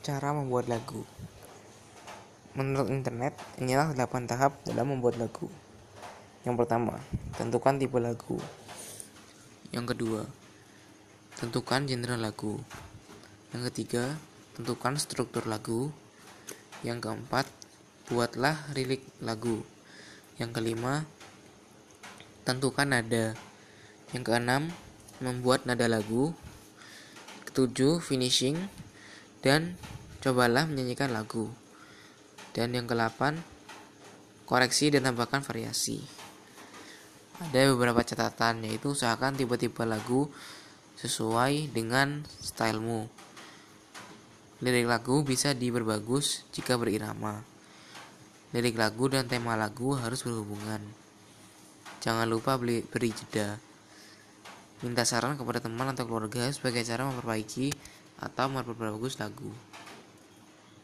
Cara membuat lagu Menurut internet, inilah 8 tahap dalam membuat lagu. Yang pertama, tentukan tipe lagu. Yang kedua, tentukan genre lagu. Yang ketiga, tentukan struktur lagu. Yang keempat, buatlah lirik lagu. Yang kelima, tentukan nada. Yang keenam, membuat nada lagu. Ketujuh, finishing dan cobalah menyanyikan lagu. Dan yang ke-8, koreksi dan tambahkan variasi. Ada beberapa catatan yaitu usahakan tipe-tipe lagu sesuai dengan stylemu. Lirik lagu bisa diperbagus jika berirama. Lirik lagu dan tema lagu harus berhubungan. Jangan lupa beri, beri jeda. Minta saran kepada teman atau keluarga sebagai cara memperbaiki atau memperbagus lagu.